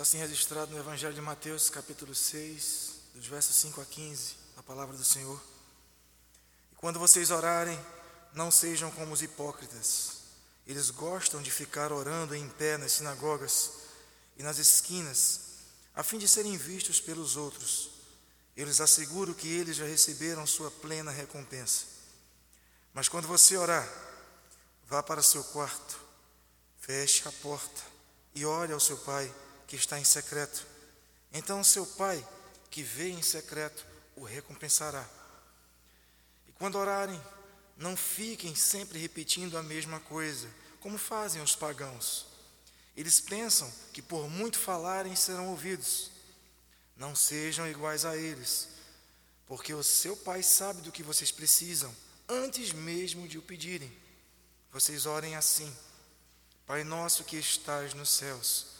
Está assim registrado no Evangelho de Mateus, capítulo 6, dos versos 5 a 15, a palavra do Senhor. E quando vocês orarem, não sejam como os hipócritas. Eles gostam de ficar orando em pé nas sinagogas e nas esquinas, a fim de serem vistos pelos outros. Eu lhes asseguro que eles já receberam sua plena recompensa. Mas quando você orar, vá para seu quarto, feche a porta e ore ao seu pai que está em secreto. Então seu pai, que vê em secreto, o recompensará. E quando orarem, não fiquem sempre repetindo a mesma coisa, como fazem os pagãos. Eles pensam que por muito falarem serão ouvidos. Não sejam iguais a eles, porque o seu pai sabe do que vocês precisam, antes mesmo de o pedirem. Vocês orem assim: Pai nosso que estás nos céus,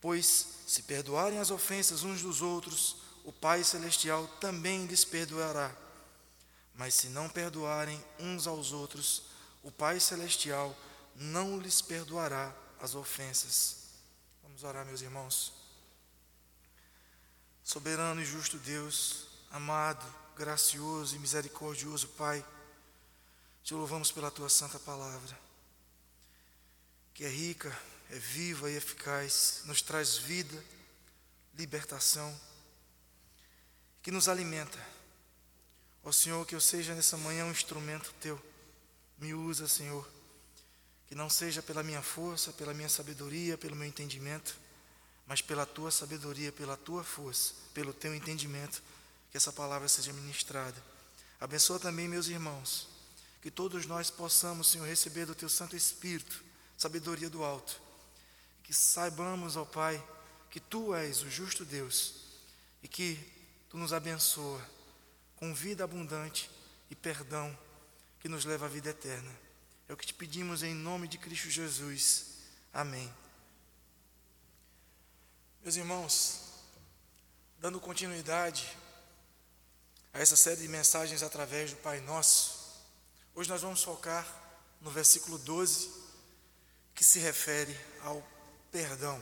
Pois, se perdoarem as ofensas uns dos outros, o Pai Celestial também lhes perdoará. Mas se não perdoarem uns aos outros, o Pai Celestial não lhes perdoará as ofensas. Vamos orar, meus irmãos. Soberano e justo Deus, amado, gracioso e misericordioso Pai, te louvamos pela tua santa palavra, que é rica é viva e eficaz, nos traz vida, libertação, que nos alimenta. Ó Senhor, que eu seja nessa manhã um instrumento teu. Me usa, Senhor. Que não seja pela minha força, pela minha sabedoria, pelo meu entendimento, mas pela tua sabedoria, pela tua força, pelo teu entendimento, que essa palavra seja ministrada. Abençoa também meus irmãos, que todos nós possamos, Senhor, receber do teu Santo Espírito sabedoria do alto que saibamos, ó Pai, que Tu és o justo Deus e que Tu nos abençoa com vida abundante e perdão que nos leva à vida eterna. É o que te pedimos em nome de Cristo Jesus. Amém. Meus irmãos, dando continuidade a essa série de mensagens através do Pai Nosso, hoje nós vamos focar no versículo 12, que se refere ao perdão.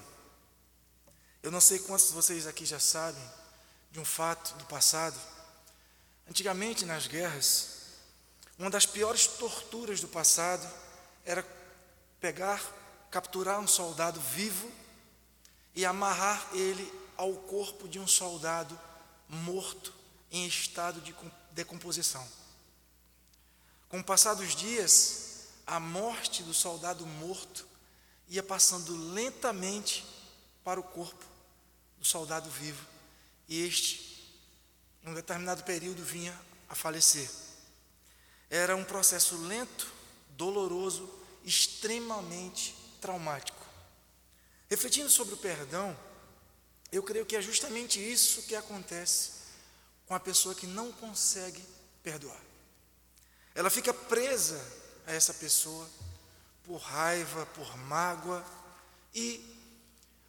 Eu não sei quantos de vocês aqui já sabem de um fato do passado. Antigamente, nas guerras, uma das piores torturas do passado era pegar, capturar um soldado vivo e amarrar ele ao corpo de um soldado morto em estado de decomposição. Com o passar dos dias, a morte do soldado morto ia passando lentamente para o corpo do soldado vivo. E este, em um determinado período, vinha a falecer. Era um processo lento, doloroso, extremamente traumático. Refletindo sobre o perdão, eu creio que é justamente isso que acontece com a pessoa que não consegue perdoar. Ela fica presa a essa pessoa por raiva, por mágoa, e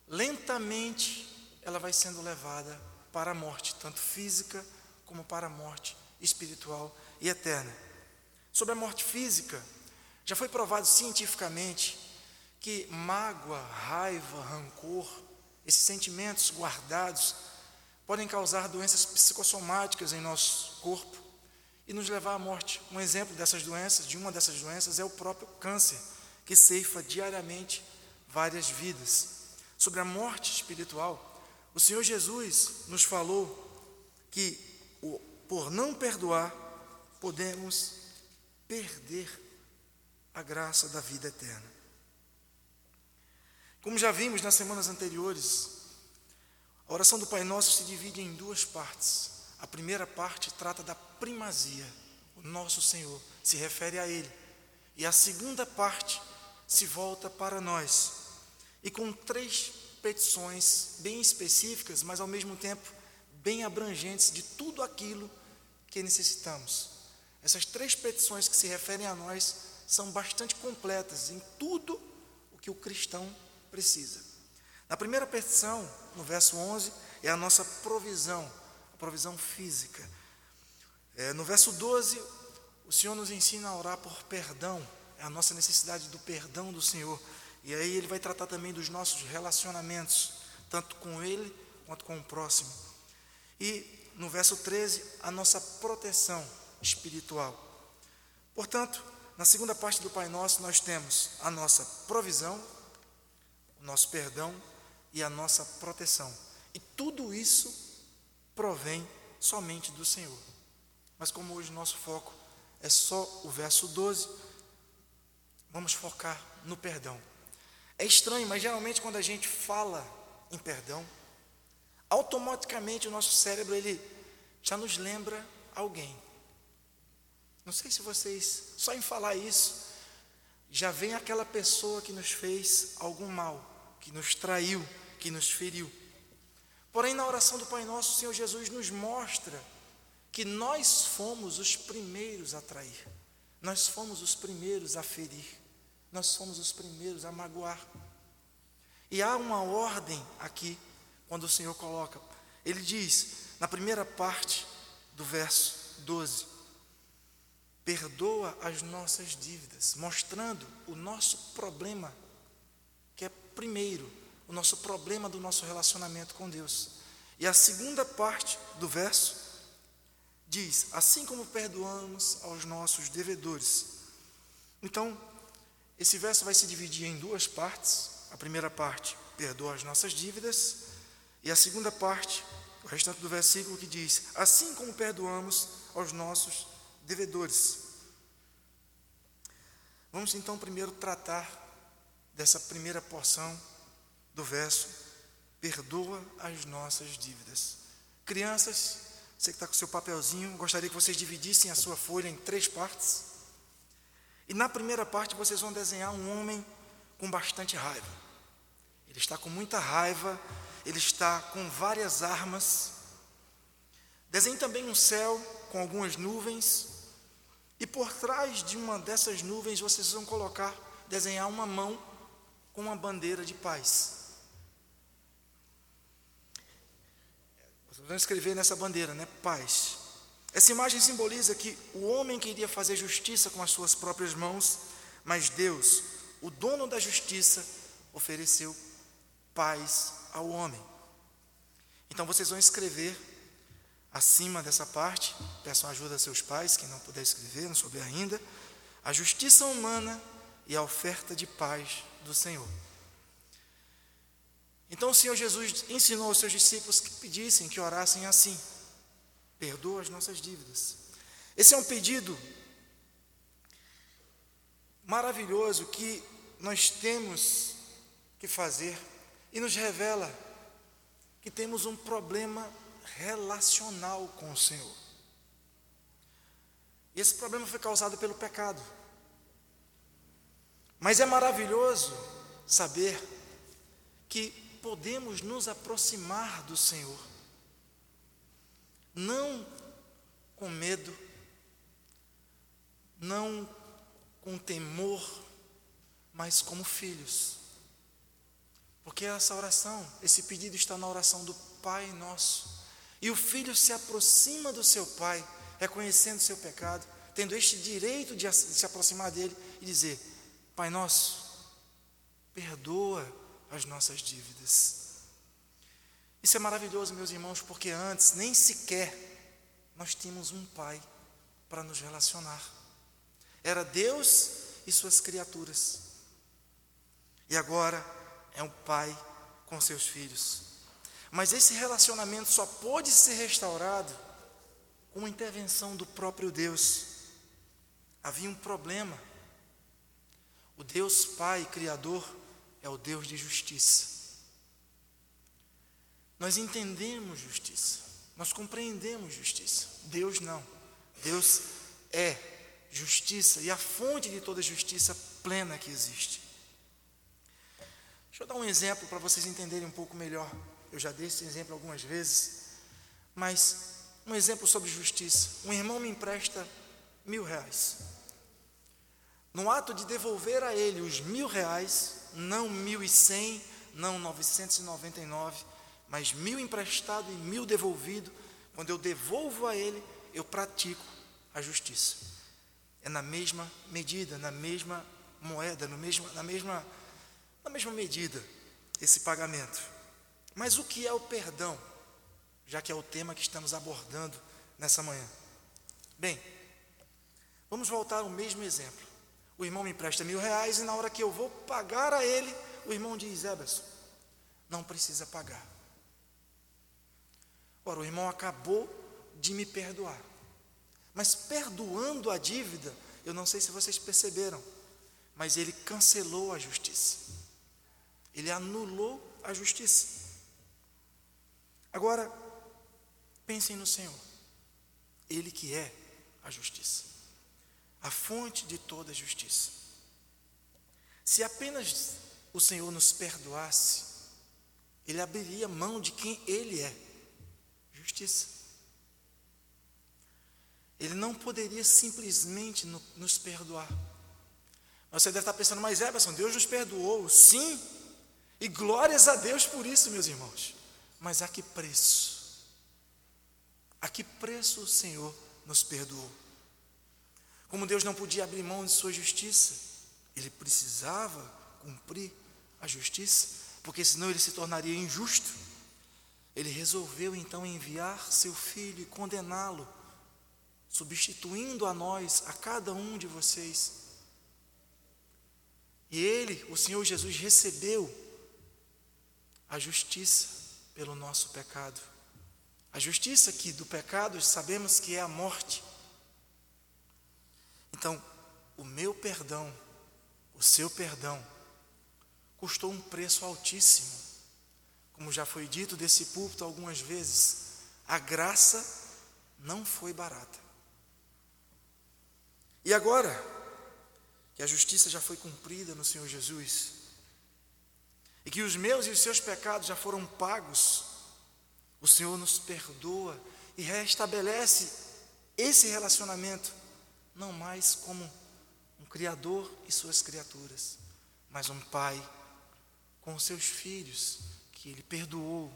lentamente ela vai sendo levada para a morte, tanto física como para a morte espiritual e eterna. Sobre a morte física, já foi provado cientificamente que mágoa, raiva, rancor, esses sentimentos guardados podem causar doenças psicossomáticas em nosso corpo e nos levar à morte. Um exemplo dessas doenças, de uma dessas doenças, é o próprio câncer que ceifa diariamente várias vidas. Sobre a morte espiritual, o Senhor Jesus nos falou que por não perdoar, podemos perder a graça da vida eterna. Como já vimos nas semanas anteriores, a oração do Pai Nosso se divide em duas partes. A primeira parte trata da primazia, o nosso Senhor se refere a Ele. E a segunda parte se volta para nós. E com três petições bem específicas, mas ao mesmo tempo bem abrangentes de tudo aquilo que necessitamos. Essas três petições que se referem a nós são bastante completas em tudo o que o cristão precisa. Na primeira petição, no verso 11, é a nossa provisão, a provisão física. É, no verso 12, o Senhor nos ensina a orar por perdão, é a nossa necessidade do perdão do Senhor. E aí ele vai tratar também dos nossos relacionamentos, tanto com ele quanto com o próximo. E no verso 13, a nossa proteção espiritual. Portanto, na segunda parte do Pai Nosso, nós temos a nossa provisão, o nosso perdão e a nossa proteção. E tudo isso provém somente do Senhor. Mas como hoje o nosso foco é só o verso 12, vamos focar no perdão. É estranho, mas geralmente quando a gente fala em perdão, automaticamente o nosso cérebro ele já nos lembra alguém. Não sei se vocês, só em falar isso, já vem aquela pessoa que nos fez algum mal, que nos traiu, que nos feriu. Porém, na oração do Pai Nosso, o Senhor Jesus nos mostra que nós fomos os primeiros a trair, nós fomos os primeiros a ferir, nós fomos os primeiros a magoar. E há uma ordem aqui, quando o Senhor coloca, ele diz, na primeira parte do verso 12: perdoa as nossas dívidas, mostrando o nosso problema, que é primeiro, o nosso problema do nosso relacionamento com Deus. E a segunda parte do verso diz: assim como perdoamos aos nossos devedores. Então, esse verso vai se dividir em duas partes. A primeira parte, perdoa as nossas dívidas, e a segunda parte, o restante do versículo que diz: assim como perdoamos aos nossos devedores. Vamos então primeiro tratar dessa primeira porção do verso, perdoa as nossas dívidas. Crianças, você que está com o seu papelzinho, gostaria que vocês dividissem a sua folha em três partes. E na primeira parte vocês vão desenhar um homem com bastante raiva. Ele está com muita raiva, ele está com várias armas. Desenhe também um céu com algumas nuvens. E por trás de uma dessas nuvens vocês vão colocar, desenhar uma mão com uma bandeira de paz. Vamos escrever nessa bandeira, né? Paz. Essa imagem simboliza que o homem queria fazer justiça com as suas próprias mãos, mas Deus, o dono da justiça, ofereceu paz ao homem. Então vocês vão escrever acima dessa parte, peçam ajuda a seus pais, quem não puder escrever, não souber ainda, a justiça humana e a oferta de paz do Senhor. Então o Senhor Jesus ensinou aos seus discípulos que pedissem, que orassem assim: perdoa as nossas dívidas. Esse é um pedido maravilhoso que nós temos que fazer e nos revela que temos um problema relacional com o Senhor. E esse problema foi causado pelo pecado. Mas é maravilhoso saber que podemos nos aproximar do Senhor, não com medo, não com temor, mas como filhos. Porque essa oração, esse pedido está na oração do Pai Nosso. E o filho se aproxima do seu pai, reconhecendo seu pecado, tendo este direito de se aproximar dele e dizer: Pai Nosso, perdoa as nossas dívidas. Isso é maravilhoso, meus irmãos, porque antes nem sequer nós tínhamos um pai para nos relacionar. Era Deus e suas criaturas. E agora é um pai com seus filhos. Mas esse relacionamento só pode ser restaurado com a intervenção do próprio Deus. Havia um problema. O Deus Pai Criador é o Deus de justiça. Nós entendemos justiça, nós compreendemos justiça. Deus não. Deus é justiça e a fonte de toda justiça plena que existe. Deixa eu dar um exemplo para vocês entenderem um pouco melhor. Eu já dei esse exemplo algumas vezes, mas um exemplo sobre justiça. Um irmão me empresta mil reais. No ato de devolver a ele os mil reais, não mil e cem, não novecentos e noventa e nove, mas mil emprestado e mil devolvido, quando eu devolvo a ele, eu pratico a justiça. É na mesma medida, na mesma moeda, no mesmo, na, mesma, na mesma medida, esse pagamento. Mas o que é o perdão? Já que é o tema que estamos abordando nessa manhã. Bem, vamos voltar ao mesmo exemplo. O irmão me empresta mil reais e na hora que eu vou pagar a ele, o irmão diz: Eberson, não precisa pagar. Ora, o irmão acabou de me perdoar. Mas perdoando a dívida, eu não sei se vocês perceberam, mas ele cancelou a justiça. Ele anulou a justiça. Agora, pensem no Senhor. Ele que é a justiça. A fonte de toda justiça. Se apenas o Senhor nos perdoasse, ele abriria mão de quem ele é justiça. Ele não poderia simplesmente no, nos perdoar. Você deve estar pensando, mas Everson, Deus nos perdoou, sim, e glórias a Deus por isso, meus irmãos. Mas a que preço? A que preço o Senhor nos perdoou? Como Deus não podia abrir mão de sua justiça, ele precisava cumprir a justiça, porque senão ele se tornaria injusto. Ele resolveu então enviar seu filho e condená-lo, substituindo a nós, a cada um de vocês. E ele, o Senhor Jesus, recebeu a justiça pelo nosso pecado. A justiça que do pecado sabemos que é a morte. Então, o meu perdão, o seu perdão, custou um preço altíssimo como já foi dito desse púlpito algumas vezes, a graça não foi barata. E agora, que a justiça já foi cumprida no Senhor Jesus, e que os meus e os seus pecados já foram pagos, o Senhor nos perdoa e restabelece esse relacionamento, não mais como um Criador e suas criaturas, mas um Pai com seus filhos que Ele perdoou,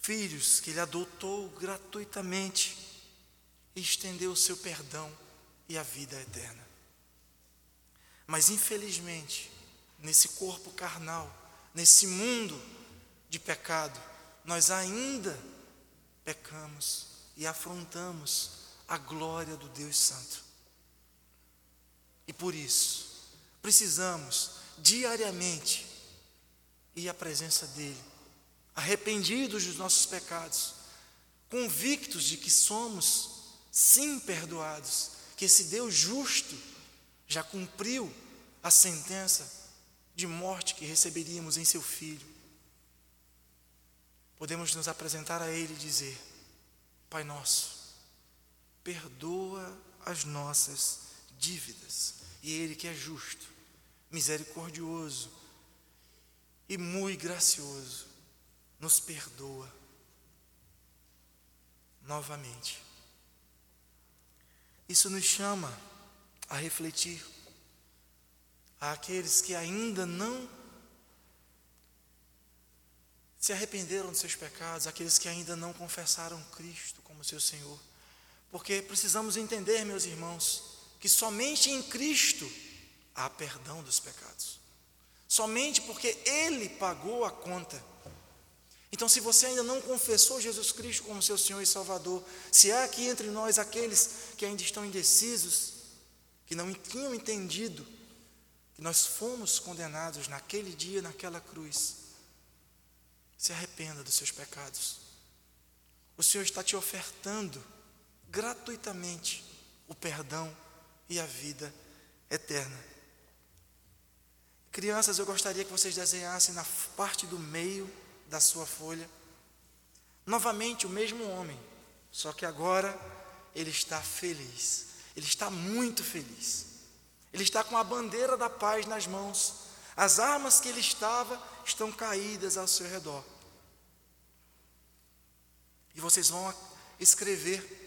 filhos que Ele adotou gratuitamente e estendeu o seu perdão e a vida eterna. Mas infelizmente, nesse corpo carnal, nesse mundo de pecado, nós ainda pecamos e afrontamos a glória do Deus Santo. E por isso, precisamos diariamente e a presença dEle, arrependidos dos nossos pecados, convictos de que somos, sim, perdoados, que esse Deus justo já cumpriu a sentença de morte que receberíamos em seu Filho. Podemos nos apresentar a Ele e dizer: Pai Nosso, perdoa as nossas dívidas. E Ele que é justo, misericordioso, e muito gracioso, nos perdoa novamente. Isso nos chama a refletir àqueles que ainda não se arrependeram dos seus pecados, aqueles que ainda não confessaram Cristo como seu Senhor. Porque precisamos entender, meus irmãos, que somente em Cristo há perdão dos pecados somente porque Ele pagou a conta. Então, se você ainda não confessou Jesus Cristo como seu Senhor e Salvador, se há aqui entre nós aqueles que ainda estão indecisos, que não tinham entendido que nós fomos condenados naquele dia, naquela cruz, se arrependa dos seus pecados. O Senhor está te ofertando gratuitamente o perdão e a vida eterna. Crianças, eu gostaria que vocês desenhassem na parte do meio da sua folha, novamente o mesmo homem, só que agora ele está feliz, ele está muito feliz, ele está com a bandeira da paz nas mãos, As armas que ele estava estão caídas ao seu redor. E vocês vão escrever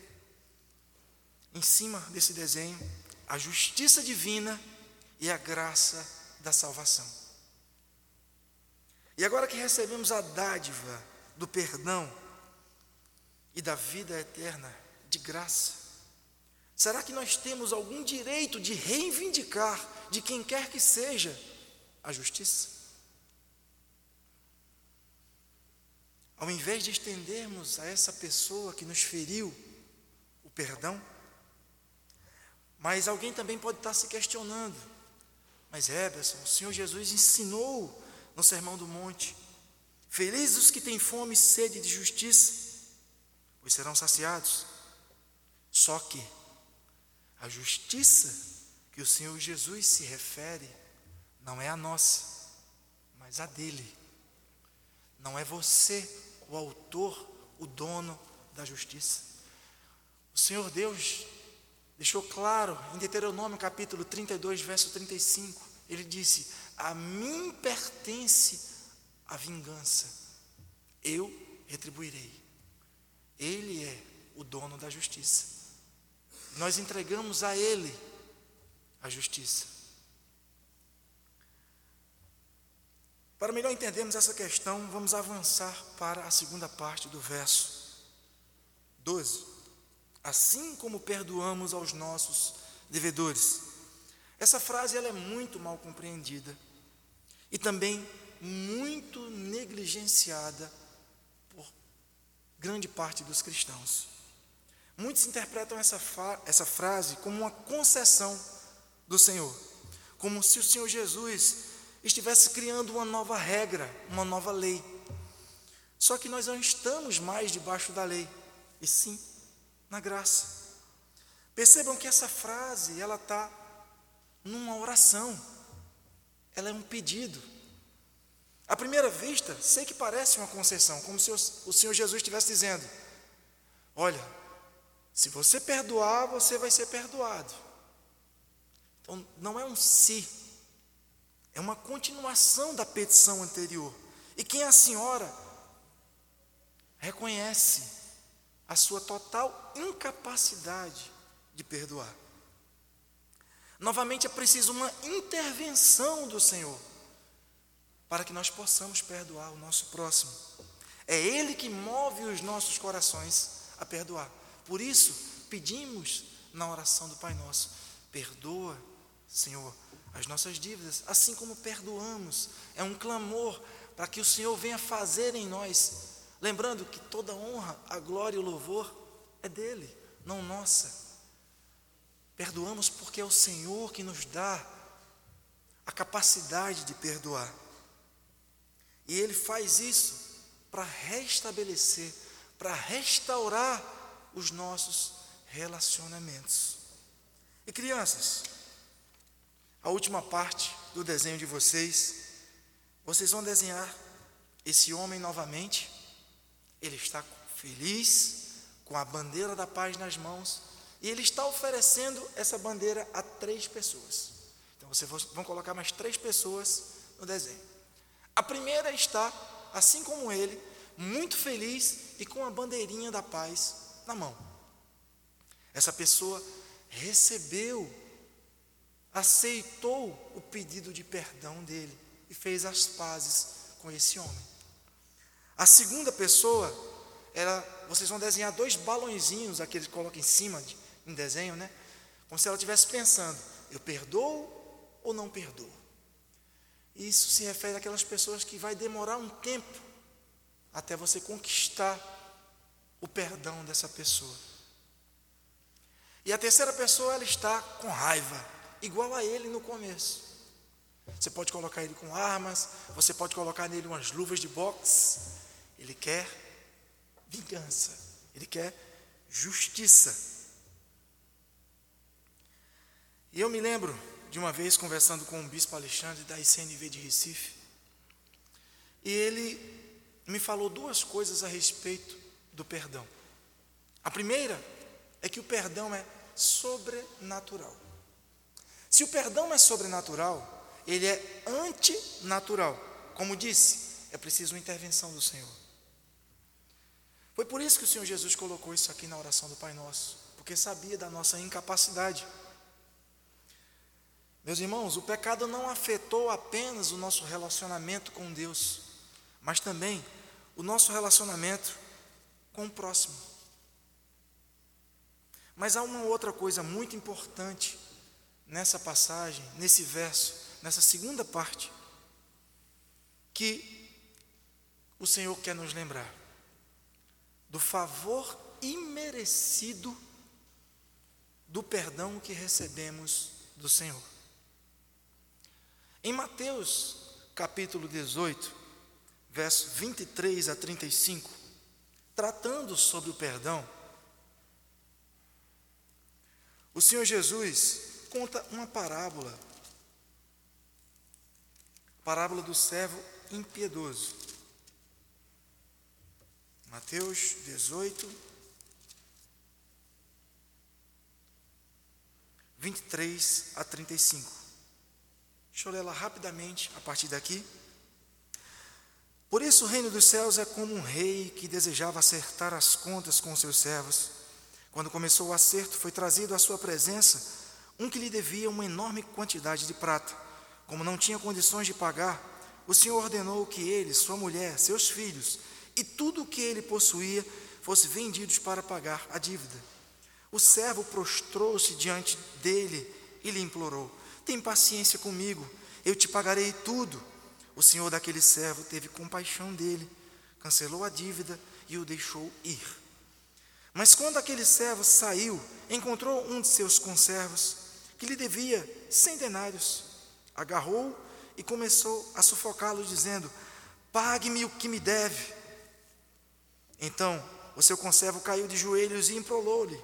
em cima desse desenho a justiça divina e a graça da salvação. E agora que recebemos a dádiva do perdão e da vida eterna de graça, será que nós temos algum direito de reivindicar de quem quer que seja a justiça? Ao invés de estendermos a essa pessoa que nos feriu o perdão, mas alguém também pode estar se questionando. Mas Eberson, o Senhor Jesus ensinou no Sermão do Monte: Felizes os que têm fome e sede de justiça, pois serão saciados. Só que a justiça que o Senhor Jesus se refere não é a nossa, mas a dele. Não é você o autor, o dono da justiça. O Senhor Deus deixou claro em Deuteronômio capítulo 32, verso 35. Ele disse: A mim pertence a vingança, eu retribuirei. Ele é o dono da justiça. Nós entregamos a Ele a justiça. Para melhor entendermos essa questão, vamos avançar para a segunda parte do verso 12 assim como perdoamos aos nossos devedores. Essa frase ela é muito mal compreendida e também muito negligenciada por grande parte dos cristãos. Muitos interpretam essa, essa frase como uma concessão do Senhor, como se o Senhor Jesus estivesse criando uma nova regra, uma nova lei. Só que nós não estamos mais debaixo da lei, e sim na graça. Percebam que essa frase, ela está numa oração, ela é um pedido. À primeira vista, sei que parece uma concessão, como se o Senhor Jesus estivesse dizendo: Olha, se você perdoar, você vai ser perdoado. Então, não é um se, é uma continuação da petição anterior. E quem a senhora reconhece a sua total incapacidade de perdoar. Novamente é preciso uma intervenção do Senhor para que nós possamos perdoar o nosso próximo. É Ele que move os nossos corações a perdoar. Por isso, pedimos na oração do Pai Nosso: perdoa, Senhor, as nossas dívidas, assim como perdoamos. É um clamor para que o Senhor venha fazer em nós Lembrando que toda honra, a glória e o louvor é dele, não nossa. Perdoamos porque é o Senhor que nos dá a capacidade de perdoar. E Ele faz isso para restabelecer, para restaurar os nossos relacionamentos. E crianças, a última parte do desenho de vocês, vocês vão desenhar esse homem novamente ele está feliz, com a bandeira da paz nas mãos, e ele está oferecendo essa bandeira a três pessoas. Então vocês vão colocar mais três pessoas no desenho. A primeira está, assim como ele, muito feliz e com a bandeirinha da paz na mão. Essa pessoa recebeu, aceitou o pedido de perdão dele e fez as pazes com esse homem. A segunda pessoa, ela, vocês vão desenhar dois balãozinhos, aqueles que colocam em cima de, em desenho, né? Como se ela estivesse pensando: eu perdoo ou não perdoo? Isso se refere àquelas pessoas que vai demorar um tempo até você conquistar o perdão dessa pessoa. E a terceira pessoa, ela está com raiva, igual a ele no começo. Você pode colocar ele com armas, você pode colocar nele umas luvas de boxe, ele quer vingança, ele quer justiça. E eu me lembro de uma vez conversando com o bispo Alexandre da ICNV de Recife, e ele me falou duas coisas a respeito do perdão. A primeira é que o perdão é sobrenatural. Se o perdão é sobrenatural, ele é antinatural. Como disse, é preciso uma intervenção do Senhor. Foi por isso que o Senhor Jesus colocou isso aqui na oração do Pai Nosso, porque sabia da nossa incapacidade. Meus irmãos, o pecado não afetou apenas o nosso relacionamento com Deus, mas também o nosso relacionamento com o próximo. Mas há uma outra coisa muito importante nessa passagem, nesse verso, nessa segunda parte, que o Senhor quer nos lembrar do favor imerecido do perdão que recebemos do Senhor. Em Mateus capítulo 18, verso 23 a 35, tratando sobre o perdão, o Senhor Jesus conta uma parábola, parábola do servo impiedoso. Mateus 18, 23 a 35. Deixa eu ler ela rapidamente a partir daqui. Por isso, o reino dos céus é como um rei que desejava acertar as contas com seus servos. Quando começou o acerto, foi trazido à sua presença um que lhe devia uma enorme quantidade de prata. Como não tinha condições de pagar, o Senhor ordenou que ele, sua mulher, seus filhos e tudo o que ele possuía fosse vendidos para pagar a dívida. O servo prostrou-se diante dele e lhe implorou: Tem paciência comigo, eu te pagarei tudo. O senhor daquele servo teve compaixão dele, cancelou a dívida e o deixou ir. Mas quando aquele servo saiu, encontrou um de seus conservos, que lhe devia cem denários, agarrou e começou a sufocá-lo, dizendo: Pague-me o que me deve. Então o seu conservo caiu de joelhos e implorou-lhe: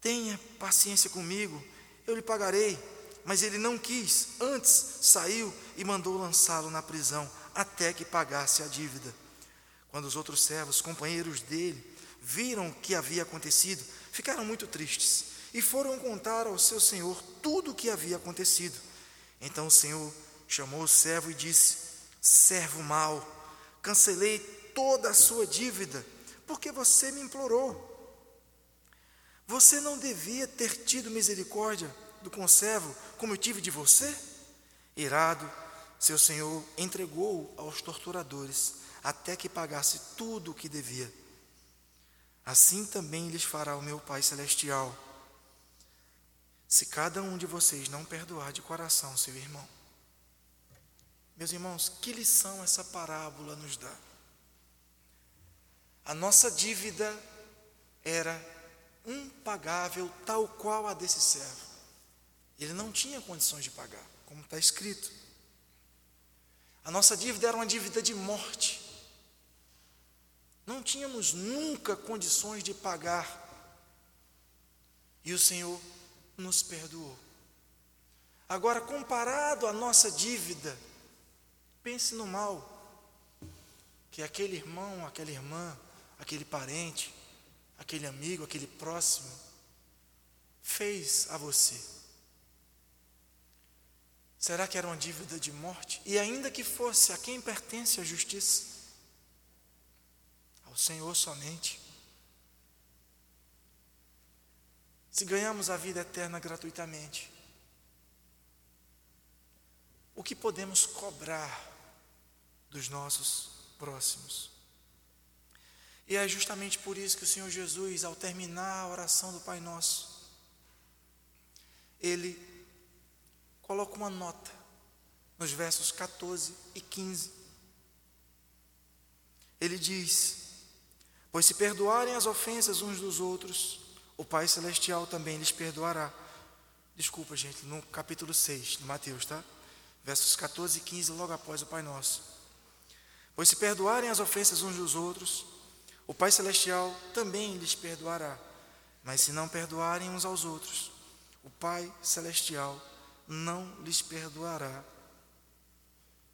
Tenha paciência comigo, eu lhe pagarei. Mas ele não quis, antes saiu e mandou lançá-lo na prisão até que pagasse a dívida. Quando os outros servos, companheiros dele, viram o que havia acontecido, ficaram muito tristes e foram contar ao seu senhor tudo o que havia acontecido. Então o senhor chamou o servo e disse: Servo mau, cancelei toda a sua dívida, porque você me implorou. Você não devia ter tido misericórdia do conservo como eu tive de você? Irado, seu senhor entregou aos torturadores até que pagasse tudo o que devia. Assim também lhes fará o meu Pai Celestial, se cada um de vocês não perdoar de coração seu irmão. Meus irmãos, que lição essa parábola nos dá? A nossa dívida era impagável, tal qual a desse servo. Ele não tinha condições de pagar, como está escrito. A nossa dívida era uma dívida de morte. Não tínhamos nunca condições de pagar. E o Senhor nos perdoou. Agora, comparado à nossa dívida, pense no mal que aquele irmão, aquela irmã aquele parente, aquele amigo, aquele próximo fez a você? Será que era uma dívida de morte? E ainda que fosse, a quem pertence a justiça? Ao Senhor somente. Se ganhamos a vida eterna gratuitamente, o que podemos cobrar dos nossos próximos? E é justamente por isso que o Senhor Jesus, ao terminar a oração do Pai Nosso, ele coloca uma nota nos versos 14 e 15. Ele diz: Pois se perdoarem as ofensas uns dos outros, o Pai Celestial também lhes perdoará. Desculpa, gente, no capítulo 6 de Mateus, tá? Versos 14 e 15, logo após o Pai Nosso. Pois se perdoarem as ofensas uns dos outros, o Pai Celestial também lhes perdoará. Mas se não perdoarem uns aos outros, o Pai Celestial não lhes perdoará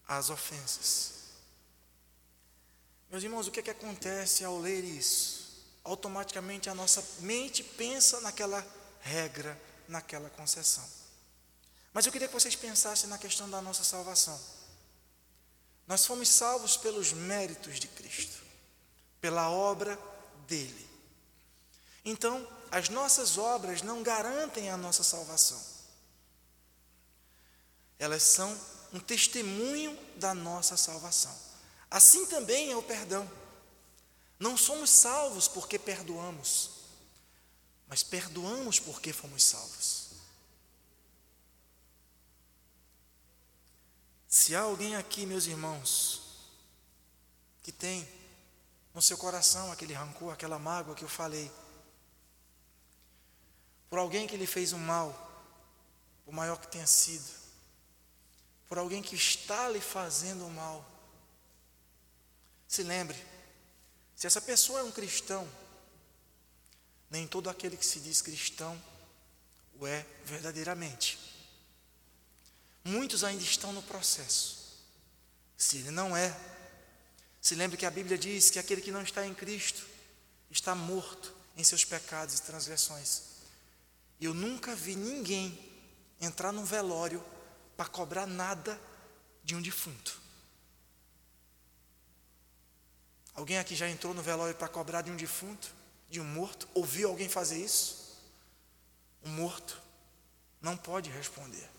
as ofensas. Meus irmãos, o que, é que acontece ao ler isso? Automaticamente a nossa mente pensa naquela regra, naquela concessão. Mas eu queria que vocês pensassem na questão da nossa salvação. Nós fomos salvos pelos méritos de Cristo, pela obra dele. Então, as nossas obras não garantem a nossa salvação. Elas são um testemunho da nossa salvação. Assim também é o perdão. Não somos salvos porque perdoamos, mas perdoamos porque fomos salvos. Se há alguém aqui, meus irmãos, que tem no seu coração aquele rancor, aquela mágoa que eu falei, por alguém que lhe fez um mal, o maior que tenha sido, por alguém que está lhe fazendo um mal, se lembre, se essa pessoa é um cristão, nem todo aquele que se diz cristão o é verdadeiramente. Muitos ainda estão no processo. Se ele não é, se lembre que a Bíblia diz que aquele que não está em Cristo está morto em seus pecados e transgressões. Eu nunca vi ninguém entrar num velório para cobrar nada de um defunto. Alguém aqui já entrou no velório para cobrar de um defunto, de um morto? Ouviu alguém fazer isso? Um morto não pode responder.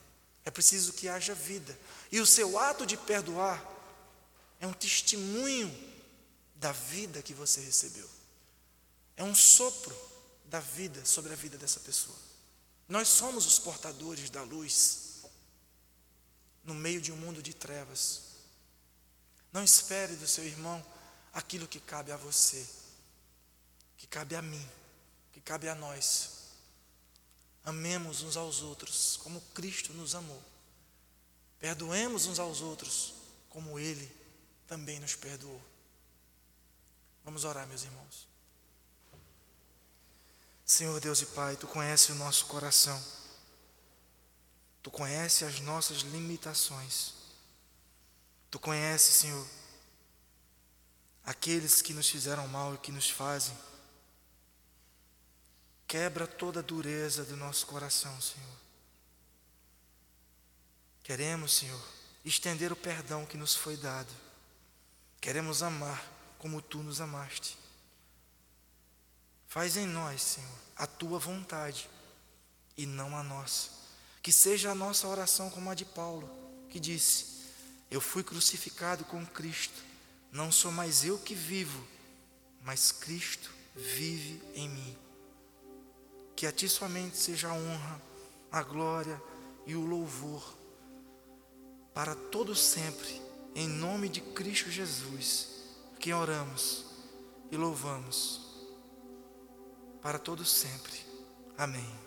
É preciso que haja vida. E o seu ato de perdoar é um testemunho da vida que você recebeu. É um sopro da vida sobre a vida dessa pessoa. Nós somos os portadores da luz no meio de um mundo de trevas. Não espere do seu irmão aquilo que cabe a você, que cabe a mim, que cabe a nós. Amemos uns aos outros como Cristo nos amou. Perdoemos uns aos outros como Ele também nos perdoou. Vamos orar, meus irmãos. Senhor Deus e Pai, Tu conheces o nosso coração. Tu conheces as nossas limitações. Tu conheces, Senhor, aqueles que nos fizeram mal e que nos fazem. Quebra toda a dureza do nosso coração, Senhor. Queremos, Senhor, estender o perdão que nos foi dado. Queremos amar como tu nos amaste. Faz em nós, Senhor, a tua vontade e não a nossa. Que seja a nossa oração como a de Paulo, que disse: Eu fui crucificado com Cristo não sou mais eu que vivo, mas Cristo vive em mim. Que a ti somente seja a honra, a glória e o louvor para todo sempre, em nome de Cristo Jesus, que oramos e louvamos para todo sempre. Amém.